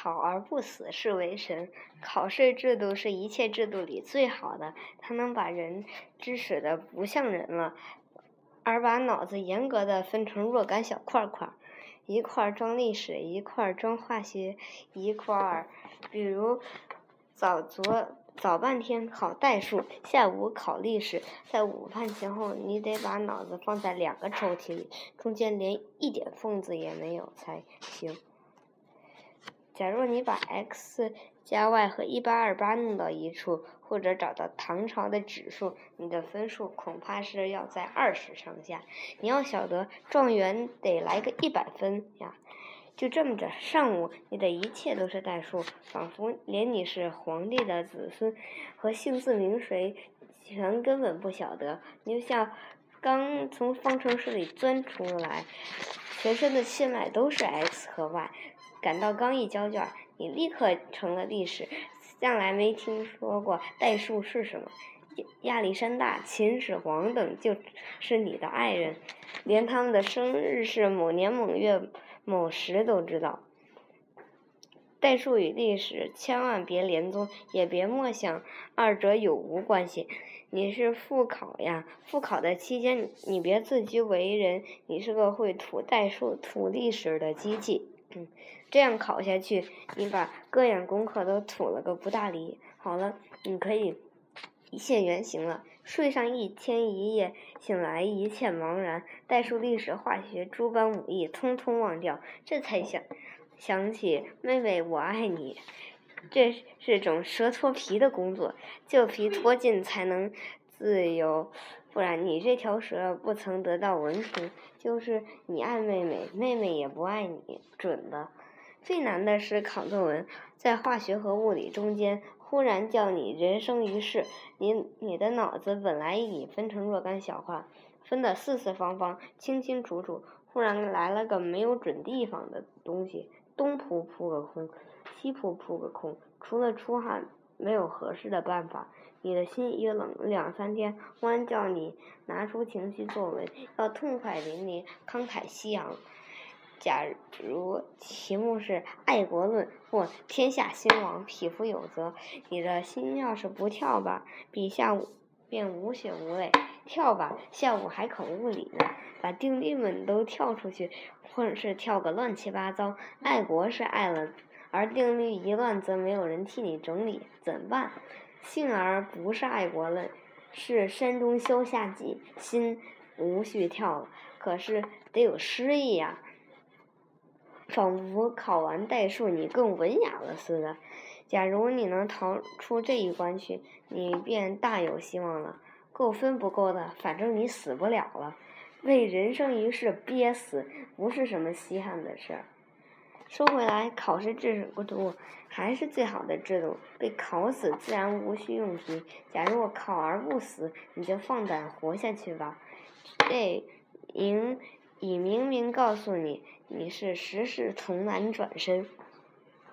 考而不死是为神。考试制度是一切制度里最好的，它能把人知识的不像人了，而把脑子严格的分成若干小块块，一块装历史，一块装化学，一块儿，比如早昨早半天考代数，下午考历史，在午饭前后，你得把脑子放在两个抽屉里，中间连一点缝子也没有才行。假如你把 x 加 y 和一八二八弄到一处，或者找到唐朝的指数，你的分数恐怕是要在二十上下。你要晓得，状元得来个一百分呀！就这么着，上午你的一切都是代数，仿佛连你是皇帝的子孙和姓字名谁，全根本不晓得。你就像刚从方程式里钻出来，全身的气脉都是 x 和 y。赶到刚一交卷，你立刻成了历史，向来没听说过代数是什么。亚历山大、秦始皇等就是你的爱人，连他们的生日是某年某月某时都知道。代数与历史千万别连宗，也别默想二者有无关系。你是复考呀，复考的期间你别自居为人，你是个会吐代数、吐历史的机器。嗯，这样考下去，你把各样功课都吐了个不大离。好了，你可以一现原形了。睡上一天一夜，醒来一切茫然，代数、历史、化学诸般武艺通通忘掉，这才想想起妹妹我爱你。这是种蛇脱皮的工作，旧皮脱尽才能自由。不然，你这条蛇不曾得到文凭，就是你爱妹妹，妹妹也不爱你，准的。最难的是考作文，在化学和物理中间，忽然叫你人生于世，你你的脑子本来已分成若干小块，分得四四方方、清清楚楚，忽然来了个没有准地方的东西，东扑扑个空，西扑扑个空，除了出汗，没有合适的办法。你的心一冷两三天，忽然叫你拿出情绪作文，要痛快淋漓、慷慨激昂。假如题目是爱国论或天下兴亡、匹夫有责，你的心要是不跳吧，比下午便无血无泪；跳吧，下午还考物理呢，把定律们都跳出去，或者是跳个乱七八糟。爱国是爱了，而定律一乱，则没有人替你整理，怎办？幸而不是爱国论，是山中消夏季，心无序跳了。可是得有诗意呀，仿佛考完代数你更文雅了似的。假如你能逃出这一关去，你便大有希望了。够分不够的，反正你死不了了。为人生一世憋死，不是什么稀罕的事儿。说回来，考试制度还是最好的制度。被考死自然无需用题。假如我考而不死，你就放胆活下去吧。这明已明明告诉你，你是时势从难转身。